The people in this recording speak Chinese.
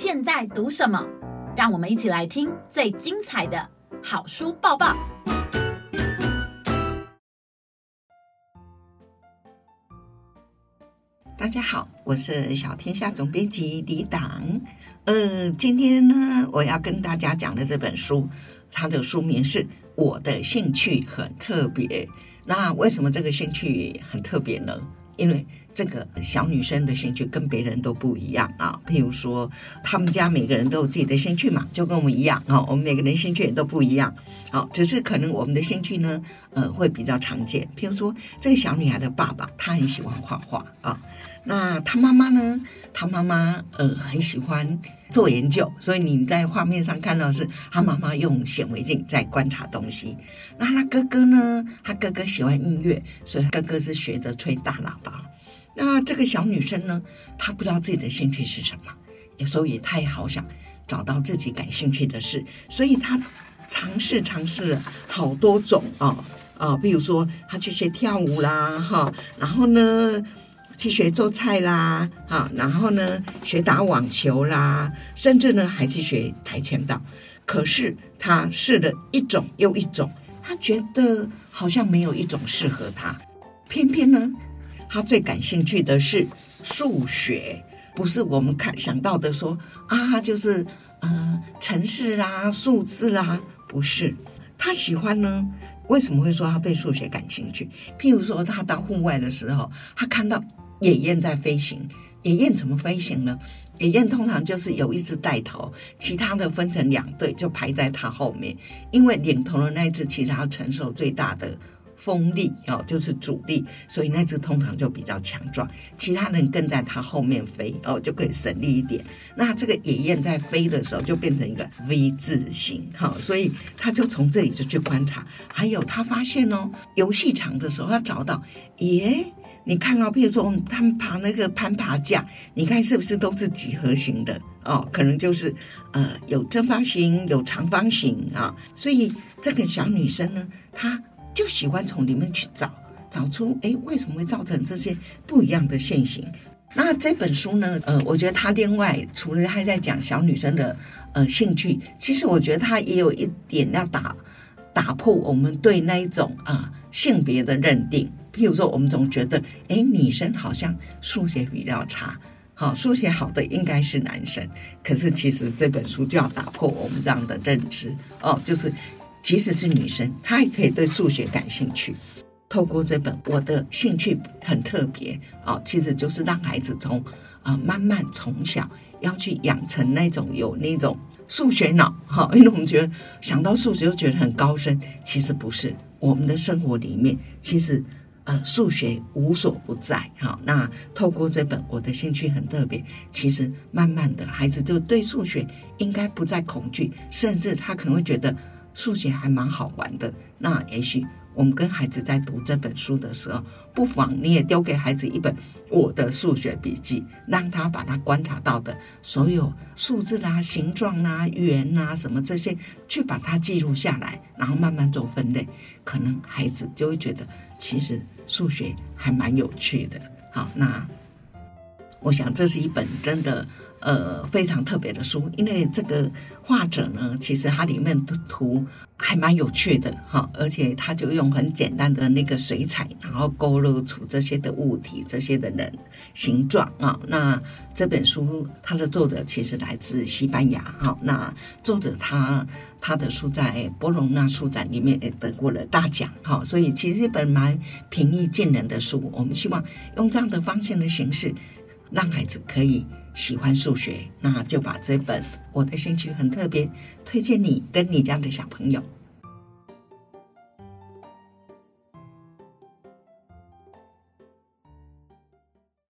现在读什么？让我们一起来听最精彩的好书抱抱。大家好，我是小天下总编辑李党。呃，今天呢，我要跟大家讲的这本书，它的书名是《我的兴趣很特别》。那为什么这个兴趣很特别呢？因为这个小女生的兴趣跟别人都不一样啊。譬如说，他们家每个人都有自己的兴趣嘛，就跟我们一样啊。我们每个人兴趣也都不一样。好，只是可能我们的兴趣呢，呃，会比较常见。譬如说，这个小女孩的爸爸他很喜欢画画啊。那她妈妈呢？她妈妈呃很喜欢做研究，所以你在画面上看到是她妈妈用显微镜在观察东西。那他哥哥呢？他哥哥喜欢音乐，所以哥哥是学着吹大喇叭。那这个小女生呢？她不知道自己的兴趣是什么，所以她也太好想找到自己感兴趣的事，所以她尝试尝试了好多种啊啊，比如说她去学跳舞啦，哈，然后呢？去学做菜啦，哈，然后呢，学打网球啦，甚至呢，还去学跆拳道。可是她试了一种又一种，她觉得好像没有一种适合她。偏偏呢，他最感兴趣的是数学，不是我们看想到的说啊，就是呃，城市啦、数字啦，不是。他喜欢呢，为什么会说他对数学感兴趣？譬如说，他到户外的时候，他看到。野雁在飞行，野雁怎么飞行呢？野雁通常就是有一只带头，其他的分成两队，就排在它后面。因为领头的那只其实要承受最大的风力哦，就是主力，所以那只通常就比较强壮。其他人跟在它后面飞哦，就可以省力一点。那这个野雁在飞的时候就变成一个 V 字形哈，所以他就从这里就去观察。还有他发现哦，游戏场的时候他找到，耶。你看到，譬如说他们爬那个攀爬架，你看是不是都是几何形的哦？可能就是呃有正方形，有长方形啊。所以这个小女生呢，她就喜欢从里面去找，找出哎为什么会造成这些不一样的现形。那这本书呢，呃，我觉得它另外除了还在讲小女生的呃兴趣，其实我觉得它也有一点要打打破我们对那一种啊性别的认定。譬如说，我们总觉得，哎，女生好像数学比较差，好，数学好的应该是男生。可是其实这本书就要打破我们这样的认知哦，就是即使是女生，她也可以对数学感兴趣。透过这本，我的兴趣很特别哦，其实就是让孩子从啊慢慢从小要去养成那种有那种数学脑哈，因为我们觉得想到数学就觉得很高深，其实不是。我们的生活里面，其实。呃，数学无所不在，哈。那透过这本，我的兴趣很特别。其实慢慢的，孩子就对数学应该不再恐惧，甚至他可能会觉得数学还蛮好玩的。那也许我们跟孩子在读这本书的时候，不妨你也丢给孩子一本我的数学笔记，让他把他观察到的所有数字啦、形状啦、圆啊什么这些，去把它记录下来，然后慢慢做分类，可能孩子就会觉得。其实数学还蛮有趣的，好，那我想这是一本真的呃非常特别的书，因为这个画者呢，其实它里面的图还蛮有趣的，哈，而且他就用很简单的那个水彩，然后勾勒出这些的物体、这些的人形状啊。那这本书它的作者其实来自西班牙，哈，那作者他。他的书在博隆纳书展里面也得过了大奖，哈，所以其实一本蛮平易近人的书。我们希望用这样的方向的形式，让孩子可以喜欢数学，那就把这本我的兴趣很特别推荐你跟你家的小朋友。